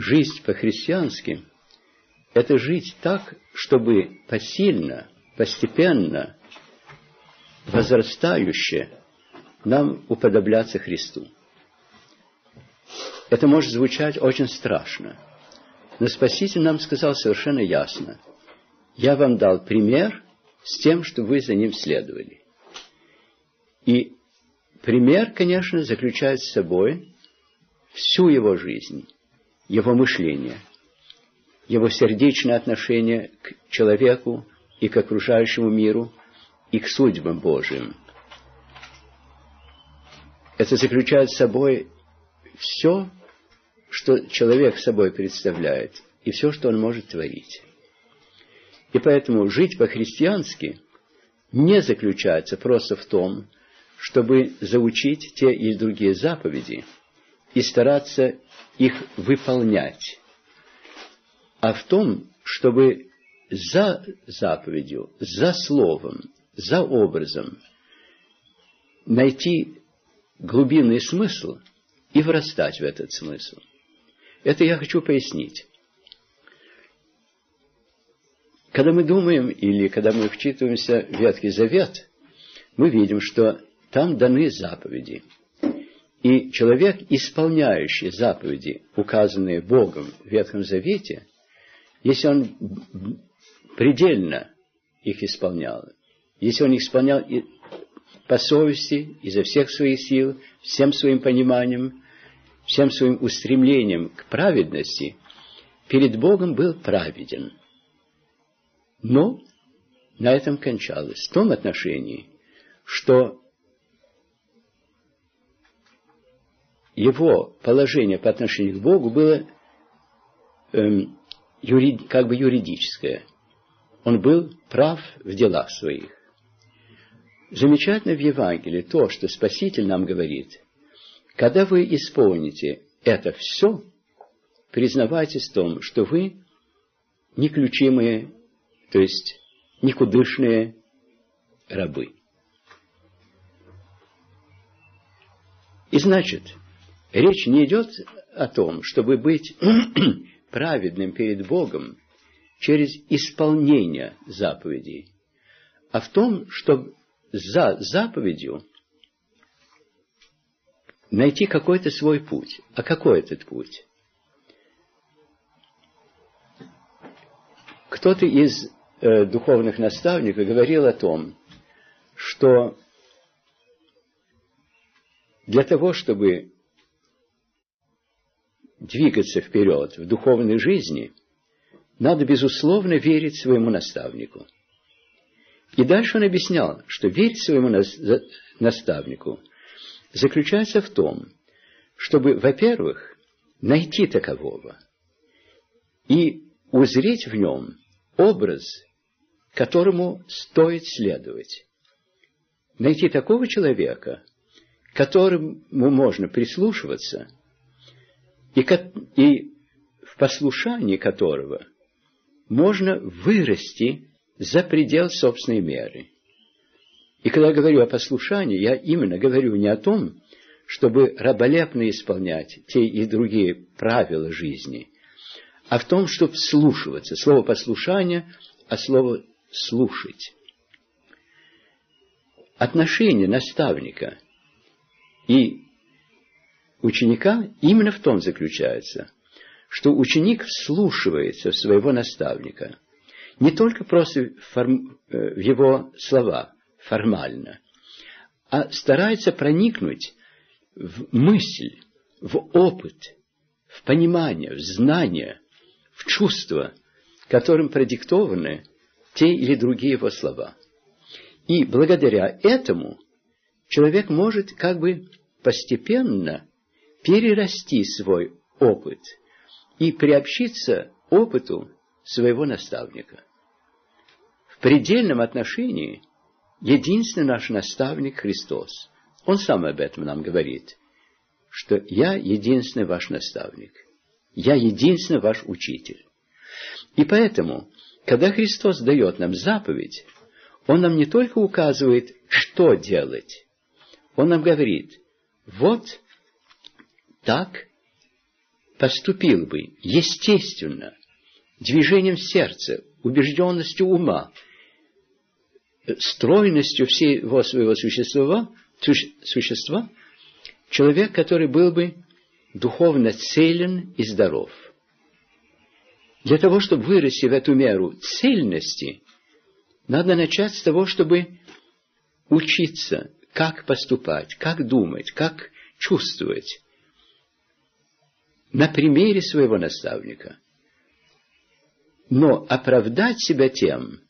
жизнь по-христиански – это жить так, чтобы посильно, постепенно, возрастающе нам уподобляться Христу. Это может звучать очень страшно, но Спаситель нам сказал совершенно ясно. Я вам дал пример с тем, что вы за ним следовали. И пример, конечно, заключает в собой всю его жизнь, его мышление, его сердечное отношение к человеку и к окружающему миру, и к судьбам Божьим. Это заключает собой все, что человек собой представляет, и все, что он может творить. И поэтому жить по-христиански не заключается просто в том, чтобы заучить те или другие заповеди и стараться их выполнять, а в том, чтобы за заповедью, за словом, за образом найти глубинный смысл и врастать в этот смысл. Это я хочу пояснить. Когда мы думаем или когда мы вчитываемся в Ветхий Завет, мы видим, что там даны заповеди. И человек, исполняющий заповеди, указанные Богом в Ветхом Завете, если он предельно их исполнял, если он их исполнял по совести, изо всех своих сил, всем своим пониманием, всем своим устремлением к праведности, перед Богом был праведен. Но на этом кончалось. В том отношении, что его положение по отношению к Богу было эм, юрид, как бы юридическое. Он был прав в делах своих. Замечательно в Евангелии то, что Спаситель нам говорит. Когда вы исполните это все, признавайтесь в том, что вы неключимые, то есть никудышные рабы. И значит, Речь не идет о том, чтобы быть праведным перед Богом через исполнение заповедей, а в том, чтобы за заповедью найти какой-то свой путь. А какой этот путь? Кто-то из э, духовных наставников говорил о том, что для того, чтобы двигаться вперед в духовной жизни, надо, безусловно, верить своему наставнику. И дальше он объяснял, что верить своему наставнику заключается в том, чтобы, во-первых, найти такового и узреть в нем образ, которому стоит следовать. Найти такого человека, которому можно прислушиваться – и, и в послушании которого можно вырасти за предел собственной меры. И когда я говорю о послушании, я именно говорю не о том, чтобы раболепно исполнять те и другие правила жизни, а в том, чтобы слушаться. Слово послушание, а слово слушать. Отношение наставника и ученика именно в том заключается, что ученик вслушивается в своего наставника. Не только просто форм, э, в его слова формально, а старается проникнуть в мысль, в опыт, в понимание, в знание, в чувство, которым продиктованы те или другие его слова. И благодаря этому человек может как бы постепенно перерасти свой опыт и приобщиться опыту своего наставника. В предельном отношении единственный наш наставник Христос. Он сам об этом нам говорит, что я единственный ваш наставник, я единственный ваш учитель. И поэтому, когда Христос дает нам заповедь, Он нам не только указывает, что делать, Он нам говорит, вот так поступил бы естественно, движением сердца, убежденностью ума, стройностью всего своего существа, существа, человек, который был бы духовно целен и здоров. Для того, чтобы вырасти в эту меру цельности, надо начать с того, чтобы учиться, как поступать, как думать, как чувствовать. На примере своего наставника. Но оправдать себя тем,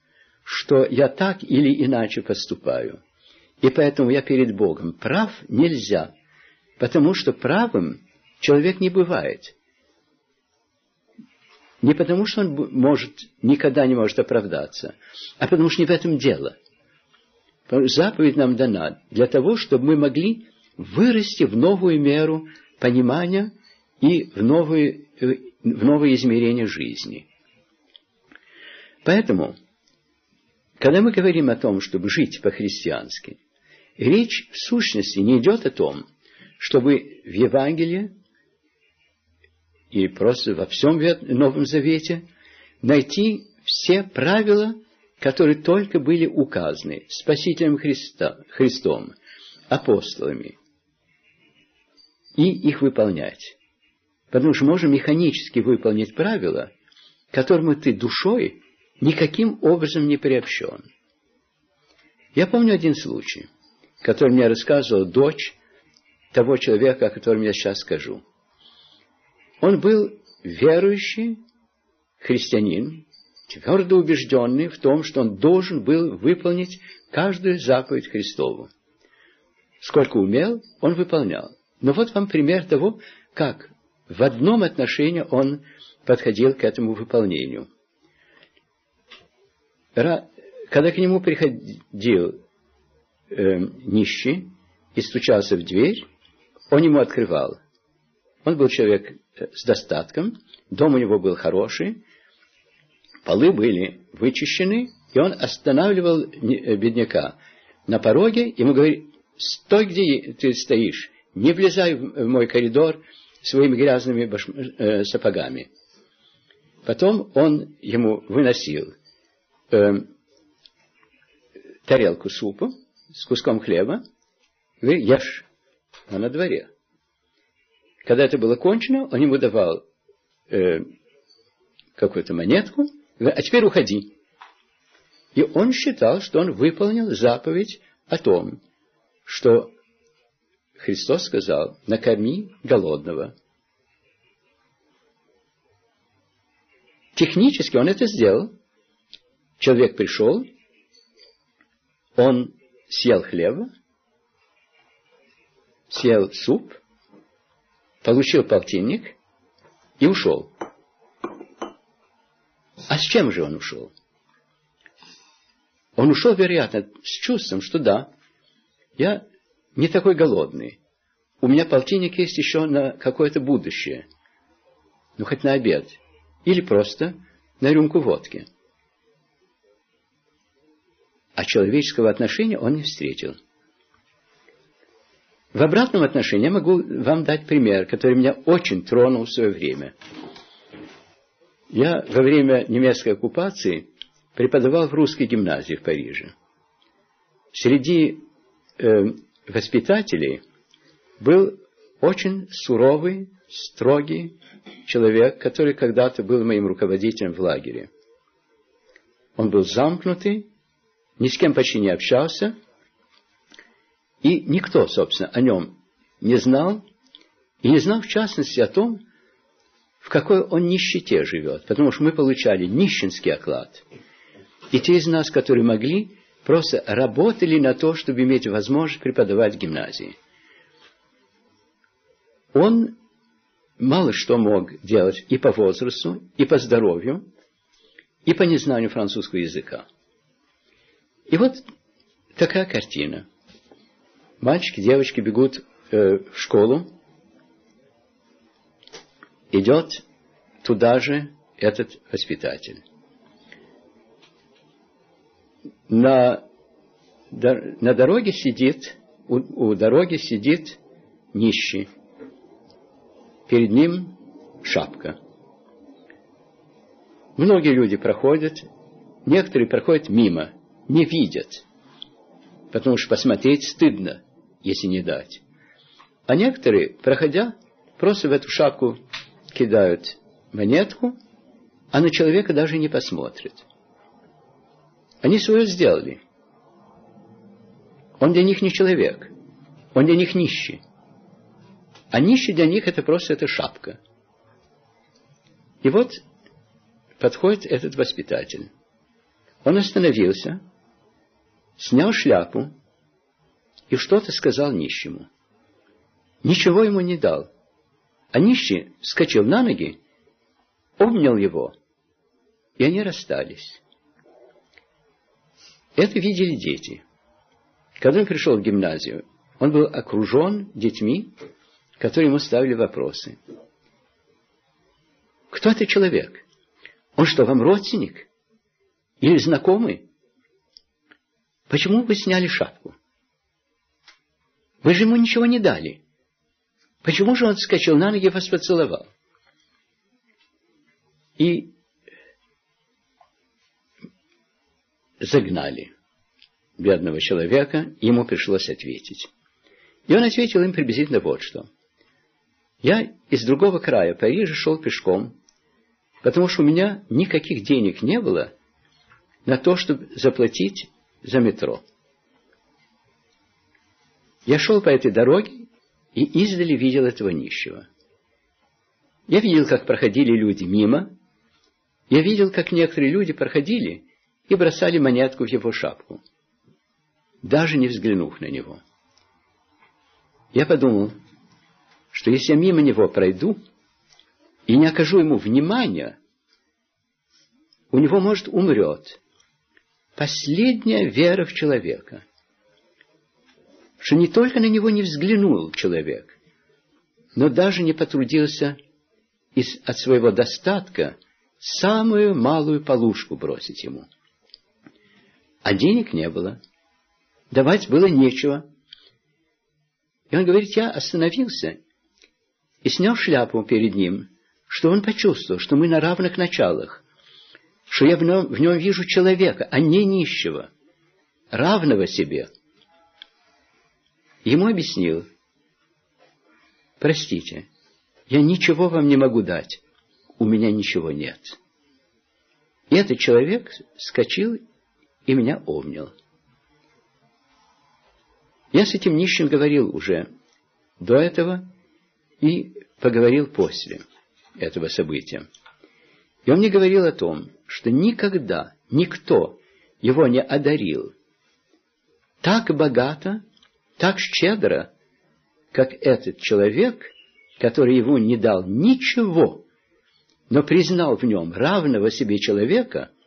что я так или иначе поступаю, и поэтому я перед Богом прав, нельзя, потому что правым человек не бывает. Не потому, что он может, никогда не может оправдаться, а потому что не в этом дело. Заповедь нам дана для того, чтобы мы могли вырасти в новую меру понимания и в новые, э, в новые измерения жизни. Поэтому, когда мы говорим о том, чтобы жить по-христиански, речь в сущности не идет о том, чтобы в Евангелии и просто во всем Новом Завете найти все правила, которые только были указаны Спасителем Христа, Христом, апостолами, и их выполнять. Потому что можно механически выполнить правила, к которому ты душой никаким образом не приобщен. Я помню один случай, который мне рассказывала дочь того человека, о котором я сейчас скажу. Он был верующий христианин, твердо убежденный в том, что он должен был выполнить каждую заповедь Христову. Сколько умел, он выполнял. Но вот вам пример того, как в одном отношении он подходил к этому выполнению. Когда к нему приходил э, нищий и стучался в дверь, он ему открывал. Он был человек э, с достатком, дом у него был хороший, полы были вычищены, и он останавливал э, бедняка на пороге, ему говорит, стой, где ты стоишь, не влезай в мой коридор своими грязными баш... э, сапогами. Потом он ему выносил э, тарелку супа с куском хлеба, говорит, ешь, а на дворе. Когда это было кончено, он ему давал э, какую-то монетку, говорит, а теперь уходи. И он считал, что он выполнил заповедь о том, что Христос сказал, накорми голодного. Технически он это сделал. Человек пришел, он съел хлеба, съел суп, получил полтинник и ушел. А с чем же он ушел? Он ушел, вероятно, с чувством, что да, я не такой голодный. У меня полтинник есть еще на какое-то будущее. Ну, хоть на обед. Или просто на рюмку водки. А человеческого отношения он не встретил. В обратном отношении я могу вам дать пример, который меня очень тронул в свое время. Я во время немецкой оккупации преподавал в русской гимназии в Париже. Среди э, воспитателей был очень суровый, строгий человек, который когда-то был моим руководителем в лагере. Он был замкнутый, ни с кем почти не общался, и никто, собственно, о нем не знал, и не знал, в частности, о том, в какой он нищете живет, потому что мы получали нищенский оклад. И те из нас, которые могли, просто работали на то, чтобы иметь возможность преподавать в гимназии. Он мало что мог делать и по возрасту, и по здоровью, и по незнанию французского языка. И вот такая картина. Мальчики, девочки бегут э, в школу, идет туда же этот воспитатель на, на дороге сидит, у, у дороги сидит нищий. Перед ним шапка. Многие люди проходят, некоторые проходят мимо, не видят, потому что посмотреть стыдно, если не дать. А некоторые, проходя, просто в эту шапку кидают монетку, а на человека даже не посмотрят. Они свое сделали. Он для них не человек. Он для них нищий. А нищий для них это просто эта шапка. И вот подходит этот воспитатель. Он остановился, снял шляпу и что-то сказал нищему. Ничего ему не дал. А нищий вскочил на ноги, обнял его, и они расстались. Это видели дети. Когда он пришел в гимназию, он был окружен детьми, которые ему ставили вопросы. Кто это человек? Он что, вам родственник? Или знакомый? Почему вы сняли шапку? Вы же ему ничего не дали. Почему же он вскочил на ноги и вас поцеловал? И загнали бедного человека, ему пришлось ответить. И он ответил им приблизительно вот что. Я из другого края Парижа шел пешком, потому что у меня никаких денег не было на то, чтобы заплатить за метро. Я шел по этой дороге и издали видел этого нищего. Я видел, как проходили люди мимо. Я видел, как некоторые люди проходили и бросали монетку в его шапку, даже не взглянув на него. Я подумал, что если я мимо него пройду и не окажу ему внимания, у него, может, умрет последняя вера в человека, что не только на него не взглянул человек, но даже не потрудился из, от своего достатка самую малую полушку бросить ему – а денег не было. Давать было нечего. И он говорит, я остановился и снял шляпу перед ним, что он почувствовал, что мы на равных началах, что я в нем, в нем вижу человека, а не нищего, равного себе. Ему объяснил, простите, я ничего вам не могу дать, у меня ничего нет. И этот человек скочил и меня обнял. Я с этим нищим говорил уже до этого и поговорил после этого события. И он мне говорил о том, что никогда никто его не одарил так богато, так щедро, как этот человек, который ему не дал ничего, но признал в нем равного себе человека –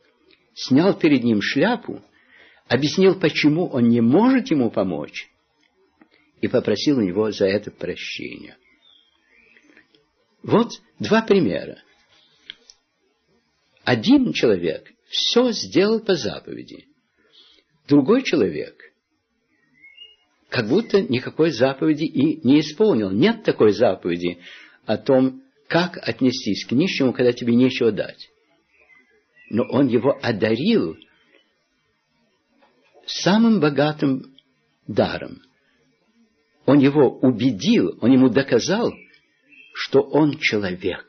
снял перед ним шляпу, объяснил, почему он не может ему помочь, и попросил у него за это прощения. Вот два примера. Один человек все сделал по заповеди. Другой человек как будто никакой заповеди и не исполнил. Нет такой заповеди о том, как отнестись к нищему, когда тебе нечего дать но он его одарил самым богатым даром. Он его убедил, он ему доказал, что он человек,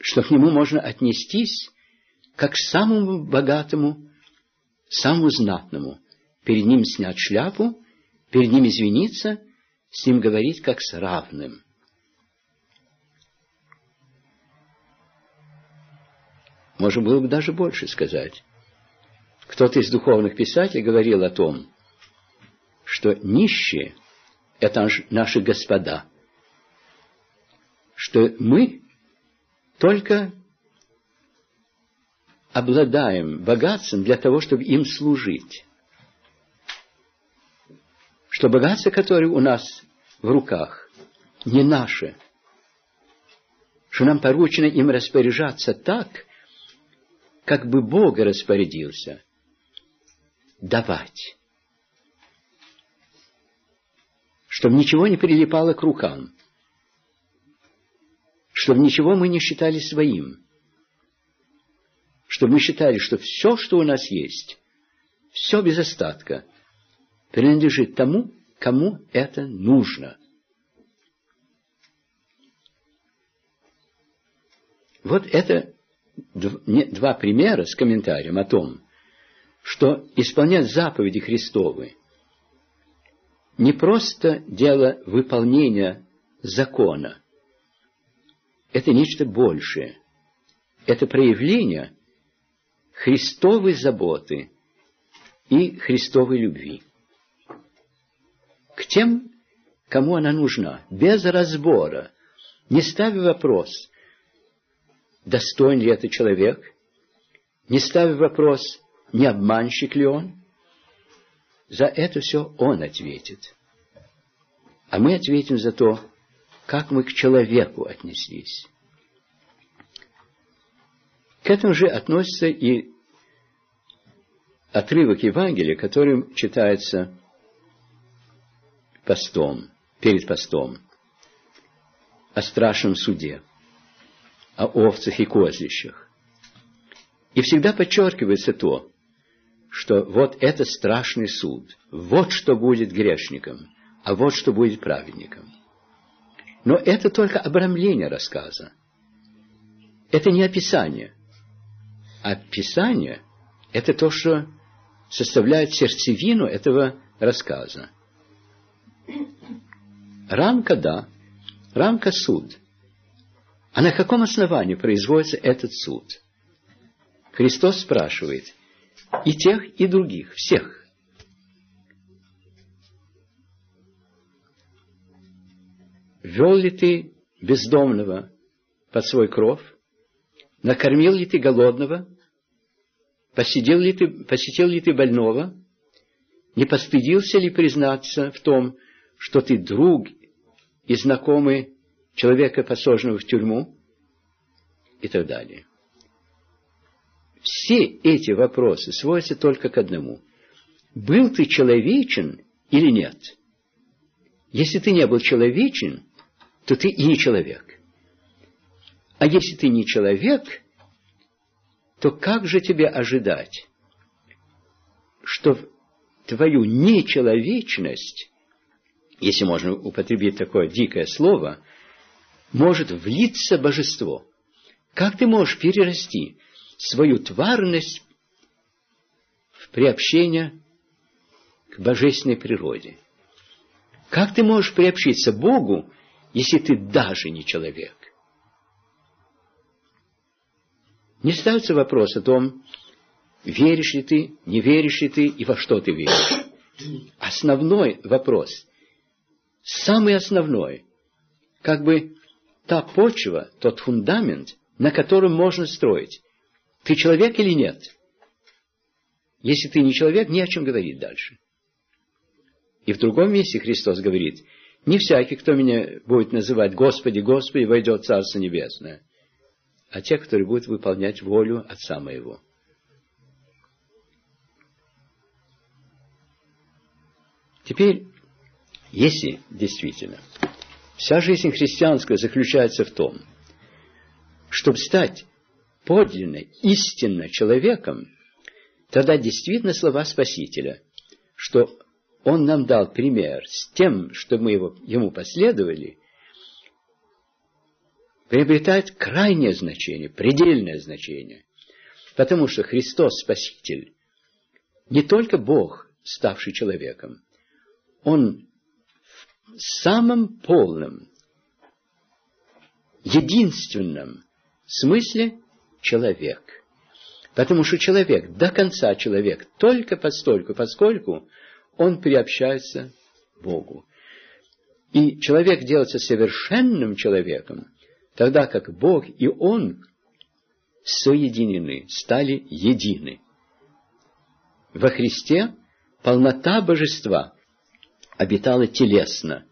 что к нему можно отнестись как к самому богатому, самому знатному. Перед ним снять шляпу, перед ним извиниться, с ним говорить как с равным – Можно было бы даже больше сказать. Кто-то из духовных писателей говорил о том, что нищие – это наши господа, что мы только обладаем богатством для того, чтобы им служить. Что богатство, которое у нас в руках, не наше. Что нам поручено им распоряжаться так, как бы Бога распорядился. Давать, чтобы ничего не прилипало к рукам, чтобы ничего мы не считали своим, чтобы мы считали, что все, что у нас есть, все без остатка, принадлежит тому, кому это нужно. Вот это два примера с комментарием о том, что исполнять заповеди Христовы не просто дело выполнения закона. Это нечто большее. Это проявление Христовой заботы и Христовой любви. К тем, кому она нужна, без разбора, не ставя вопрос, достоин ли это человек, не ставя вопрос, не обманщик ли он, за это все он ответит. А мы ответим за то, как мы к человеку отнеслись. К этому же относится и отрывок Евангелия, которым читается постом, перед постом, о страшном суде, о овцах и козлищах. И всегда подчеркивается то, что вот это страшный суд, вот что будет грешником, а вот что будет праведником. Но это только обрамление рассказа. Это не описание. Описание – это то, что составляет сердцевину этого рассказа. Рамка – да, рамка – суд. А на каком основании производится этот суд? Христос спрашивает – и тех, и других, всех. Вел ли ты бездомного под свой кров? Накормил ли ты голодного? Посидел ли ты, посетил ли ты больного? Не постыдился ли признаться в том, что ты друг и знакомый человека, посаженного в тюрьму? И так далее. Все эти вопросы сводятся только к одному. Был ты человечен или нет? Если ты не был человечен, то ты и не человек. А если ты не человек, то как же тебе ожидать, что твою нечеловечность, если можно употребить такое дикое слово, может влиться божество? Как ты можешь перерасти свою тварность в приобщение к божественной природе. Как ты можешь приобщиться Богу, если ты даже не человек? Не ставится вопрос о том, веришь ли ты, не веришь ли ты и во что ты веришь. Основной вопрос, самый основной, как бы та почва, тот фундамент, на котором можно строить. Ты человек или нет? Если ты не человек, не о чем говорить дальше. И в другом месте Христос говорит, не всякий, кто меня будет называть Господи, Господи, войдет в Царство Небесное, а те, которые будут выполнять волю Отца Моего. Теперь, если действительно вся жизнь христианская заключается в том, чтобы стать подлинно, истинно человеком, тогда действительно слова Спасителя, что Он нам дал пример с тем, что мы его, Ему последовали, приобретает крайнее значение, предельное значение. Потому что Христос Спаситель не только Бог, ставший человеком, Он самом полном, единственном смысле человек. Потому что человек, до конца человек, только постольку, поскольку он приобщается Богу. И человек делается совершенным человеком, тогда как Бог и он соединены, стали едины. Во Христе полнота божества обитала телесно,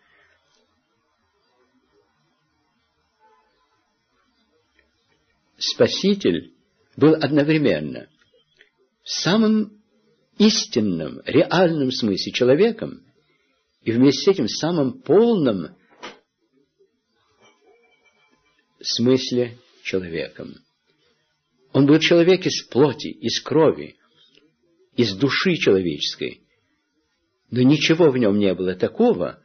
Спаситель был одновременно в самом истинном, реальном смысле человеком и вместе с этим в самом полном смысле человеком. Он был человек из плоти, из крови, из души человеческой. Но ничего в нем не было такого,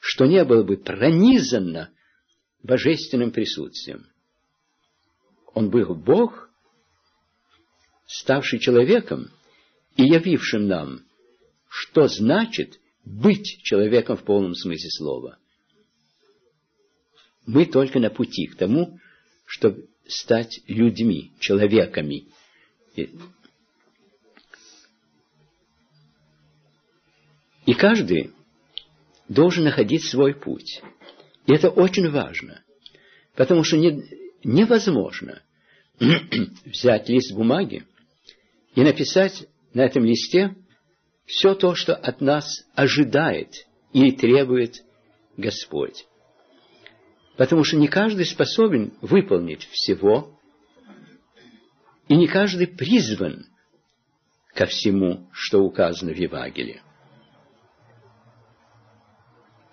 что не было бы пронизано божественным присутствием. Он был Бог, ставший человеком и явившим нам, что значит быть человеком в полном смысле слова. Мы только на пути к тому, чтобы стать людьми, человеками. И каждый должен находить свой путь. И это очень важно, потому что не, невозможно взять лист бумаги и написать на этом листе все то, что от нас ожидает или требует Господь. Потому что не каждый способен выполнить всего, и не каждый призван ко всему, что указано в Евангелии.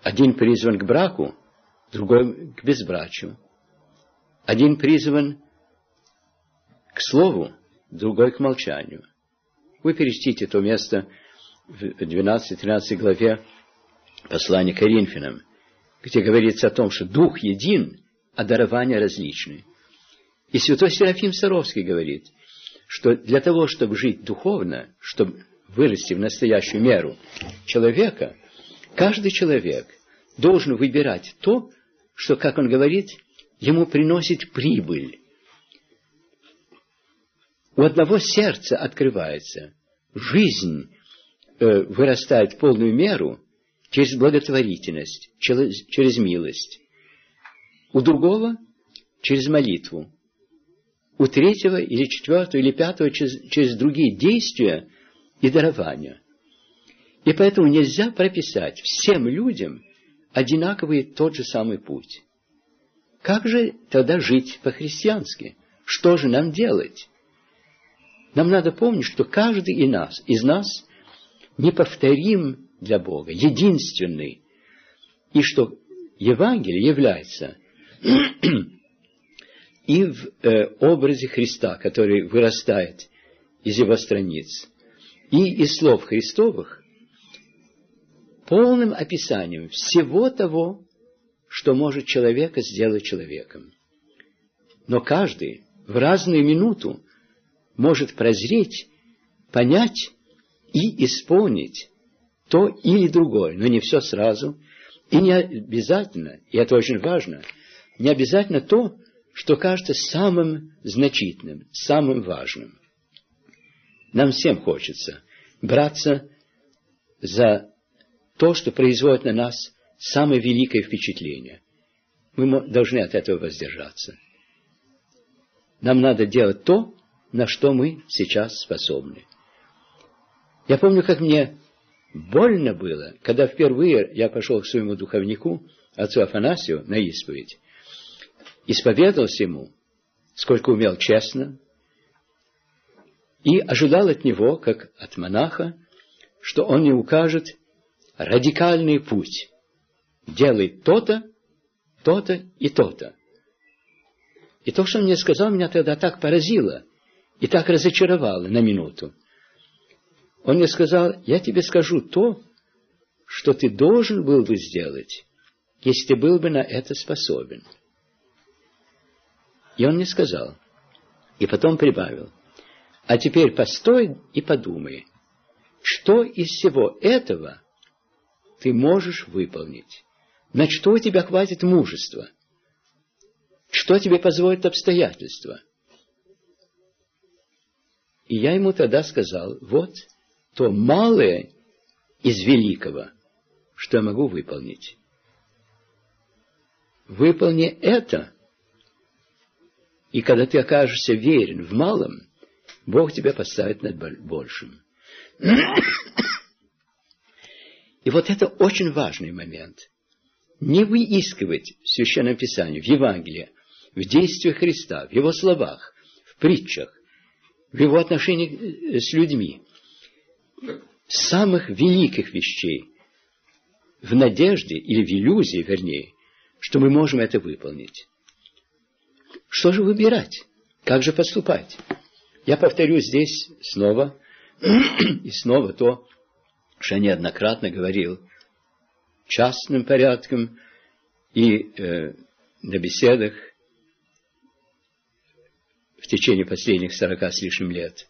Один призван к браку, другой к безбрачию. Один призван к слову, другой к молчанию. Вы перечтите то место в 12-13 главе послания Коринфянам, где говорится о том, что Дух един, а дарования различны. И святой Серафим Саровский говорит, что для того, чтобы жить духовно, чтобы вырасти в настоящую меру человека, каждый человек должен выбирать то, что, как он говорит, ему приносит прибыль. У одного сердца открывается, жизнь э, вырастает в полную меру через благотворительность, через, через милость. У другого через молитву. У третьего или четвертого или пятого через, через другие действия и дарования. И поэтому нельзя прописать всем людям одинаковый тот же самый путь. Как же тогда жить по-христиански? Что же нам делать? Нам надо помнить, что каждый из нас, из нас неповторим для Бога, единственный, и что Евангелие является и в э, образе Христа, который вырастает из его страниц, и из слов Христовых, полным описанием всего того, что может человека сделать человеком. Но каждый в разную минуту может прозреть, понять и исполнить то или другое, но не все сразу, и не обязательно, и это очень важно, не обязательно то, что кажется самым значительным, самым важным. Нам всем хочется браться за то, что производит на нас самое великое впечатление. Мы должны от этого воздержаться. Нам надо делать то, на что мы сейчас способны. Я помню, как мне больно было, когда впервые я пошел к своему духовнику, отцу Афанасию, на исповедь. Исповедовался ему, сколько умел честно, и ожидал от него, как от монаха, что он мне укажет радикальный путь. Делай то-то, то-то и то-то. И то, что он мне сказал, меня тогда так поразило и так разочаровало на минуту. Он мне сказал, я тебе скажу то, что ты должен был бы сделать, если ты был бы на это способен. И он мне сказал, и потом прибавил, а теперь постой и подумай, что из всего этого ты можешь выполнить? На что у тебя хватит мужества? Что тебе позволит обстоятельства? И я ему тогда сказал, вот то малое из великого, что я могу выполнить. Выполни это, и когда ты окажешься верен в малом, Бог тебя поставит над большим. И вот это очень важный момент. Не выискивать в Священном Писании, в Евангелии, в действиях Христа, в Его словах, в притчах, в Его отношениях с людьми, самых великих вещей, в надежде или в иллюзии, вернее, что мы можем это выполнить. что же выбирать? Как же поступать? Я повторю здесь снова и снова то, я неоднократно говорил частным порядком и э, на беседах в течение последних сорока с лишним лет.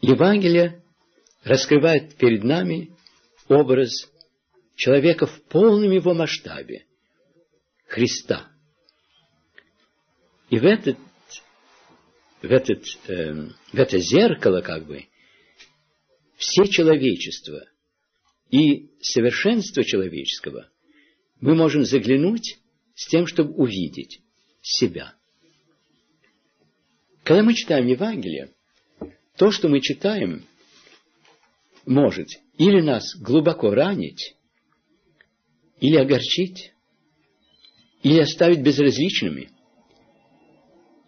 Евангелие раскрывает перед нами образ человека в полном его масштабе, Христа. И в, этот, в, этот, э, в это зеркало, как бы, все человечество и совершенство человеческого мы можем заглянуть с тем, чтобы увидеть себя. Когда мы читаем Евангелие, то, что мы читаем, может или нас глубоко ранить, или огорчить, или оставить безразличными,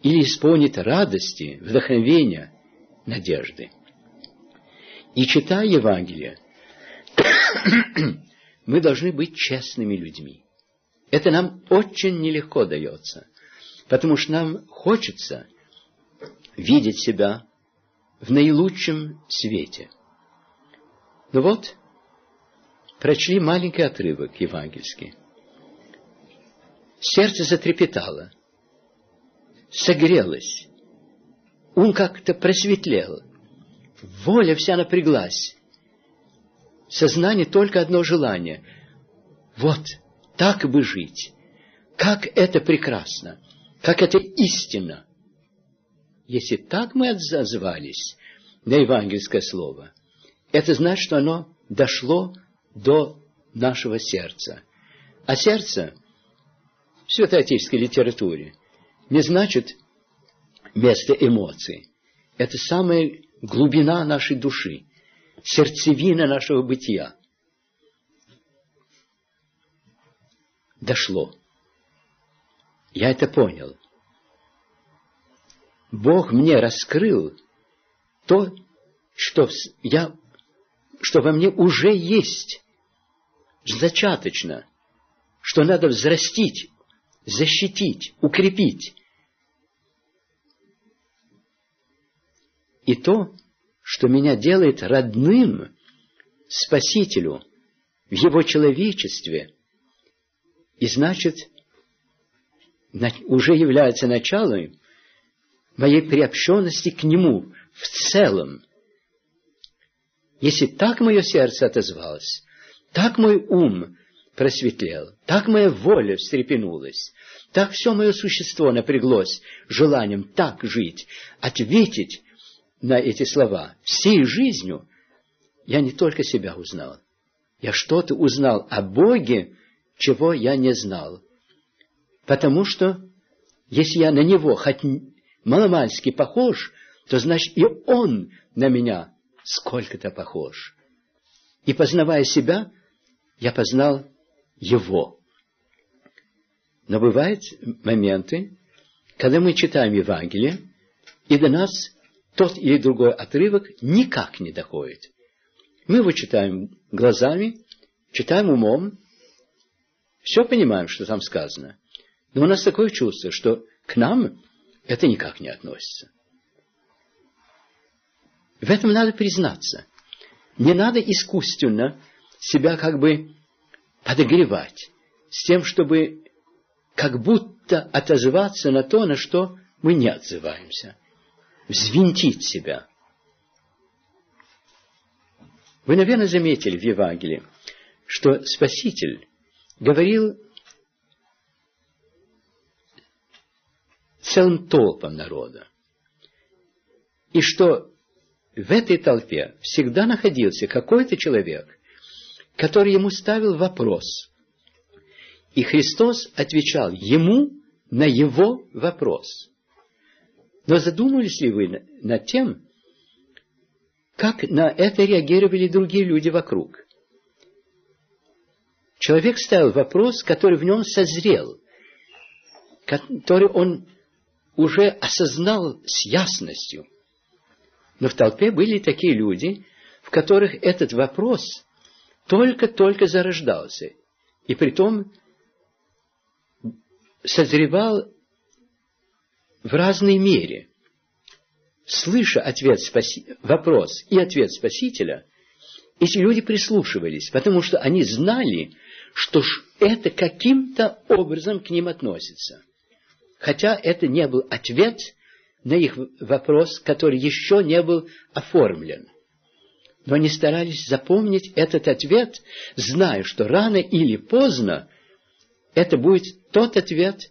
или исполнить радости, вдохновения, надежды. И читая Евангелие, мы должны быть честными людьми. Это нам очень нелегко дается, потому что нам хочется видеть себя в наилучшем свете. Ну вот, прочли маленький отрывок евангельский. Сердце затрепетало, согрелось, ум как-то просветлел, воля вся напряглась, сознание только одно желание. Вот, так бы жить. Как это прекрасно, как это истинно. Если так мы отзывались на евангельское слово, это значит, что оно дошло до нашего сердца. А сердце в святоотеческой литературе не значит место эмоций. Это самая глубина нашей души, сердцевина нашего бытия. Дошло. Я это понял. Бог мне раскрыл то, что я, что во мне уже есть, зачаточно, что надо взрастить, защитить, укрепить. И то, что меня делает родным Спасителю в Его человечестве, и значит, уже является началом моей приобщенности к Нему в целом. Если так мое сердце отозвалось, так мой ум просветлел, так моя воля встрепенулась, так все мое существо напряглось желанием так жить, ответить на эти слова всей жизнью, я не только себя узнал, я что-то узнал о Боге, чего я не знал. Потому что, если я на Него хоть маломальски похож, то значит и Он на меня сколько-то похож. И познавая себя, я познал Его. Но бывают моменты, когда мы читаем Евангелие, и до нас тот или другой отрывок никак не доходит. Мы его читаем глазами, читаем умом, все понимаем, что там сказано. Но у нас такое чувство, что к нам это никак не относится. В этом надо признаться. Не надо искусственно себя как бы подогревать с тем, чтобы как будто отозваться на то, на что мы не отзываемся. Взвинтить себя. Вы, наверное, заметили в Евангелии, что Спаситель говорил целым толпам народа. И что в этой толпе всегда находился какой-то человек, который ему ставил вопрос. И Христос отвечал ему на его вопрос. Но задумались ли вы над тем, как на это реагировали другие люди вокруг? Человек ставил вопрос, который в нем созрел, который он уже осознал с ясностью. Но в толпе были такие люди, в которых этот вопрос только-только зарождался. И при том созревал в разной мере. Слыша ответ спаси... вопрос и ответ Спасителя, эти люди прислушивались, потому что они знали, что это каким-то образом к ним относится. Хотя это не был ответ на их вопрос, который еще не был оформлен. Но они старались запомнить этот ответ, зная, что рано или поздно это будет тот ответ,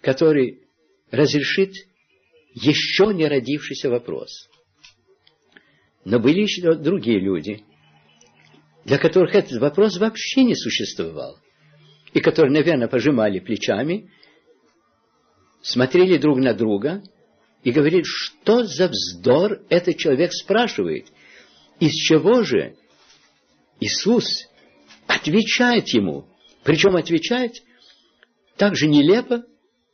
который разрешит еще не родившийся вопрос. Но были еще другие люди, для которых этот вопрос вообще не существовал, и которые, наверное, пожимали плечами, смотрели друг на друга и говорили, что за вздор этот человек спрашивает, из чего же Иисус отвечает ему, причем отвечает так же нелепо,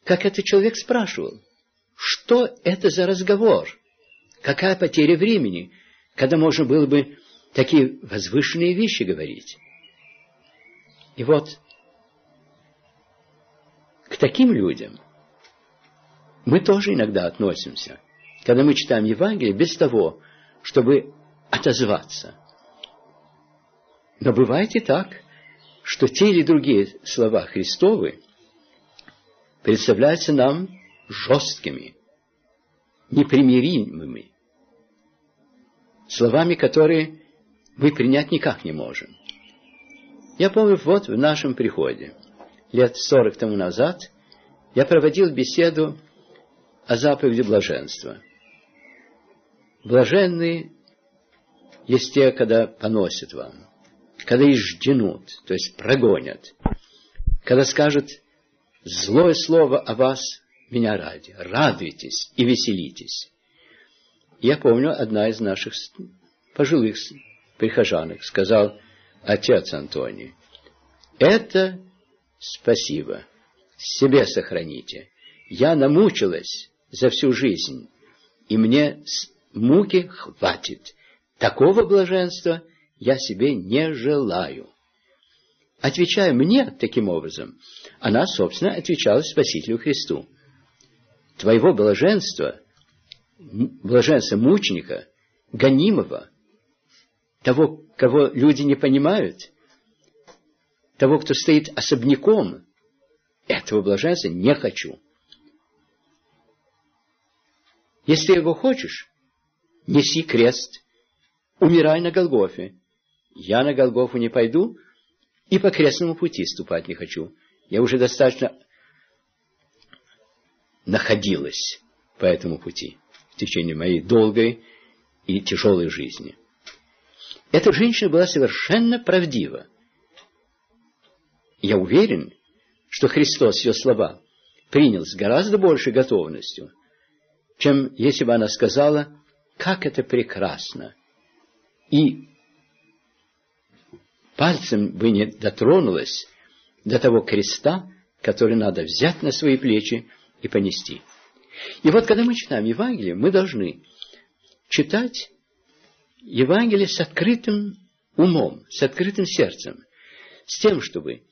как этот человек спрашивал. Что это за разговор? Какая потеря времени, когда можно было бы такие возвышенные вещи говорить? И вот к таким людям мы тоже иногда относимся, когда мы читаем Евангелие без того, чтобы отозваться. Но бывает и так, что те или другие слова Христовы представляются нам жесткими, непримиримыми, словами, которые мы принять никак не можем. Я помню, вот в нашем приходе, лет сорок тому назад, я проводил беседу о заповеди блаженства. Блаженные есть те, когда поносят вам, когда их жденут, то есть прогонят, когда скажут злое слово о вас меня ради. Радуйтесь и веселитесь. Я помню, одна из наших пожилых прихожанок сказал отец Антоний, это спасибо, себе сохраните. Я намучилась за всю жизнь, и мне муки хватит. Такого блаженства я себе не желаю. Отвечая мне таким образом, она, собственно, отвечала Спасителю Христу твоего блаженства, блаженства мученика, гонимого, того, кого люди не понимают, того, кто стоит особняком, этого блаженства не хочу. Если его хочешь, неси крест, умирай на Голгофе. Я на Голгофу не пойду и по крестному пути ступать не хочу. Я уже достаточно находилась по этому пути в течение моей долгой и тяжелой жизни. Эта женщина была совершенно правдива. Я уверен, что Христос ее слова принял с гораздо большей готовностью, чем если бы она сказала, как это прекрасно. И пальцем бы не дотронулась до того креста, который надо взять на свои плечи и понести. И вот когда мы читаем Евангелие, мы должны читать Евангелие с открытым умом, с открытым сердцем, с тем, чтобы,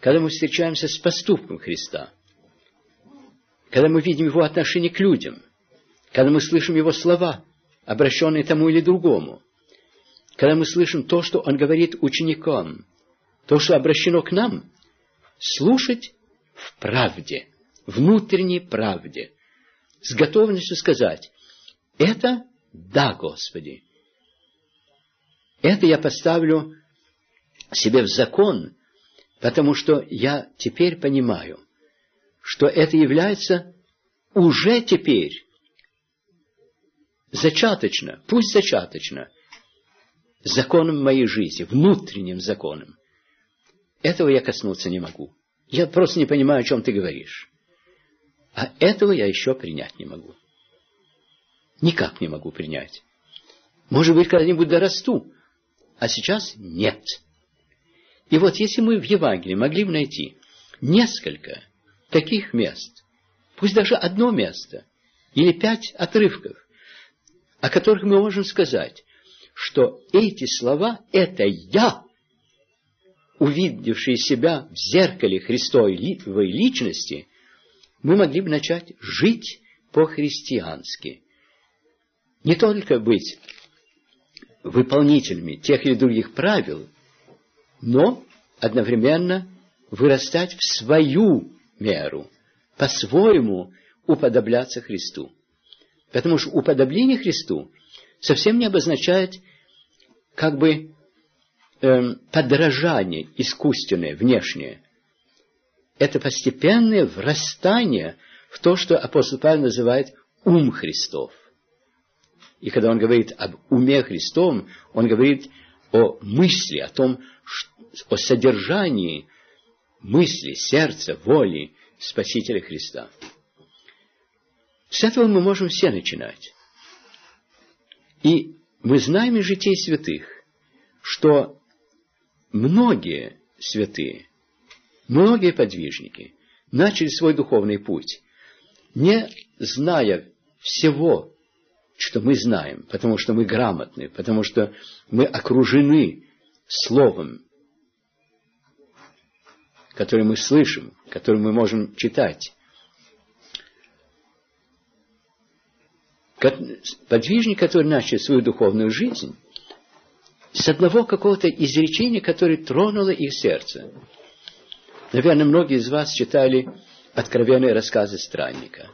когда мы встречаемся с поступком Христа, когда мы видим Его отношение к людям, когда мы слышим Его слова, обращенные тому или другому, когда мы слышим то, что Он говорит ученикам, то, что обращено к нам, слушать в правде – внутренней правде, с готовностью сказать, это да, Господи. Это я поставлю себе в закон, потому что я теперь понимаю, что это является уже теперь зачаточно, пусть зачаточно, законом моей жизни, внутренним законом. Этого я коснуться не могу. Я просто не понимаю, о чем ты говоришь. А этого я еще принять не могу. Никак не могу принять. Может быть, когда-нибудь дорасту, а сейчас нет. И вот если мы в Евангелии могли бы найти несколько таких мест, пусть даже одно место, или пять отрывков, о которых мы можем сказать, что эти слова – это я, увидевшие себя в зеркале Христовой личности, мы могли бы начать жить по-христиански. Не только быть выполнителями тех или других правил, но одновременно вырастать в свою меру, по-своему уподобляться Христу. Потому что уподобление Христу совсем не обозначает как бы э, подражание искусственное, внешнее. Это постепенное врастание в то, что апостол Павел называет ум Христов. И когда он говорит об уме Христовом, он говорит о мысли, о том, о содержании мысли, сердца, воли Спасителя Христа. С этого мы можем все начинать. И мы знаем из житей святых, что многие святые, многие подвижники начали свой духовный путь, не зная всего, что мы знаем, потому что мы грамотны, потому что мы окружены словом, которое мы слышим, которое мы можем читать. Подвижник, который начал свою духовную жизнь, с одного какого-то изречения, которое тронуло их сердце. Наверное, многие из вас читали откровенные рассказы странника.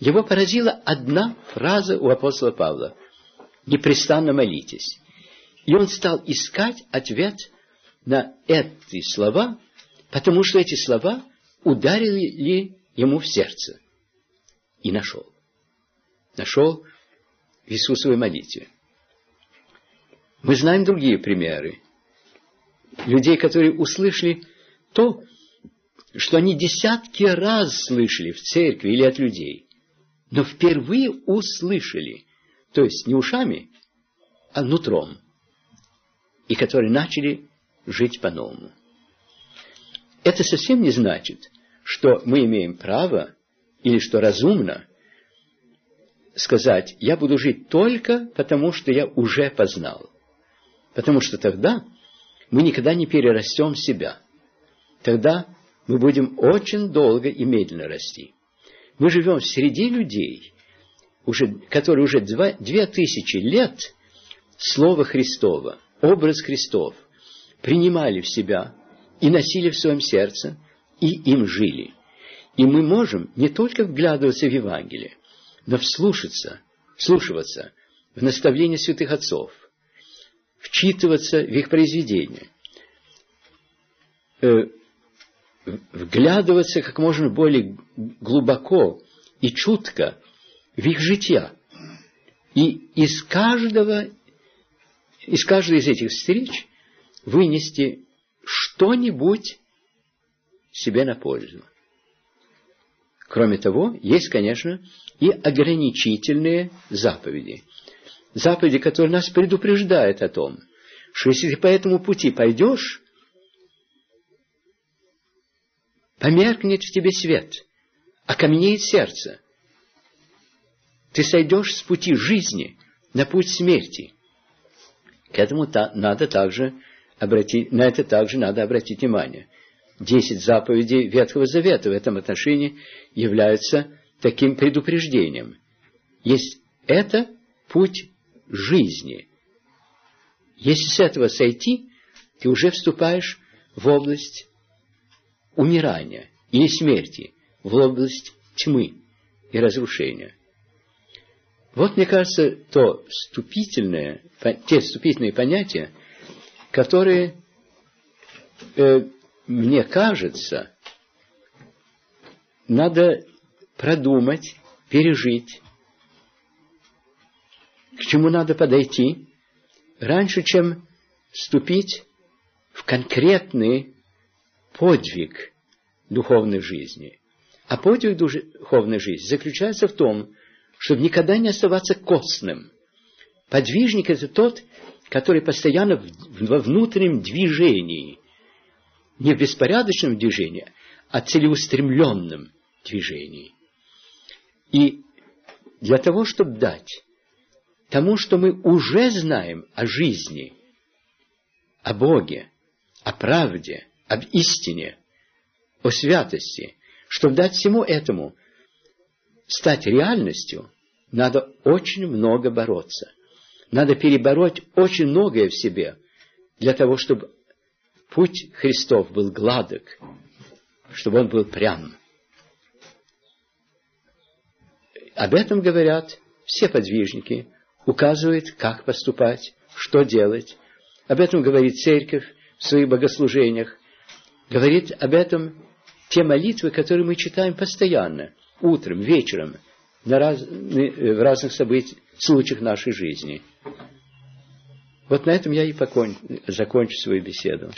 Его поразила одна фраза у апостола Павла «Непрестанно молитесь». И он стал искать ответ на эти слова, потому что эти слова ударили ему в сердце. И нашел. Нашел в Иисусовой молитве. Мы знаем другие примеры. Людей, которые услышали то, что они десятки раз слышали в церкви или от людей, но впервые услышали, то есть не ушами, а нутром, и которые начали жить по-новому. Это совсем не значит, что мы имеем право или что разумно сказать, я буду жить только потому, что я уже познал. Потому что тогда мы никогда не перерастем себя. Тогда мы будем очень долго и медленно расти. Мы живем среди людей, уже, которые уже два, две тысячи лет Слово Христово, образ Христов принимали в себя и носили в своем сердце, и им жили. И мы можем не только вглядываться в Евангелие, но вслушаться, вслушиваться в наставления святых отцов – вчитываться в их произведения, э, вглядываться как можно более глубоко и чутко в их жития. И из каждого, из каждой из этих встреч вынести что-нибудь себе на пользу. Кроме того, есть, конечно, и ограничительные заповеди – заповеди, которые нас предупреждают о том, что если ты по этому пути пойдешь, померкнет в тебе свет, окаменеет сердце. Ты сойдешь с пути жизни на путь смерти. К этому надо также обратить, на это также надо обратить внимание. Десять заповедей Ветхого Завета в этом отношении являются таким предупреждением. Есть это путь жизни. Если с этого сойти, ты уже вступаешь в область умирания или смерти, в область тьмы и разрушения. Вот, мне кажется, то вступительное, те вступительные понятия, которые, э, мне кажется, надо продумать, пережить, к чему надо подойти, раньше, чем вступить в конкретный подвиг духовной жизни. А подвиг духовной жизни заключается в том, чтобы никогда не оставаться костным. Подвижник – это тот, который постоянно во внутреннем движении, не в беспорядочном движении, а целеустремленном движении. И для того, чтобы дать тому, что мы уже знаем о жизни, о Боге, о правде, об истине, о святости, чтобы дать всему этому стать реальностью, надо очень много бороться. Надо перебороть очень многое в себе для того, чтобы путь Христов был гладок, чтобы он был прям. Об этом говорят все подвижники, указывают, как поступать, что делать. Об этом говорит церковь в своих богослужениях. Говорит об этом те молитвы, которые мы читаем постоянно, утром, вечером, на раз, в разных событиях, случаях нашей жизни. Вот на этом я и покон, закончу свою беседу.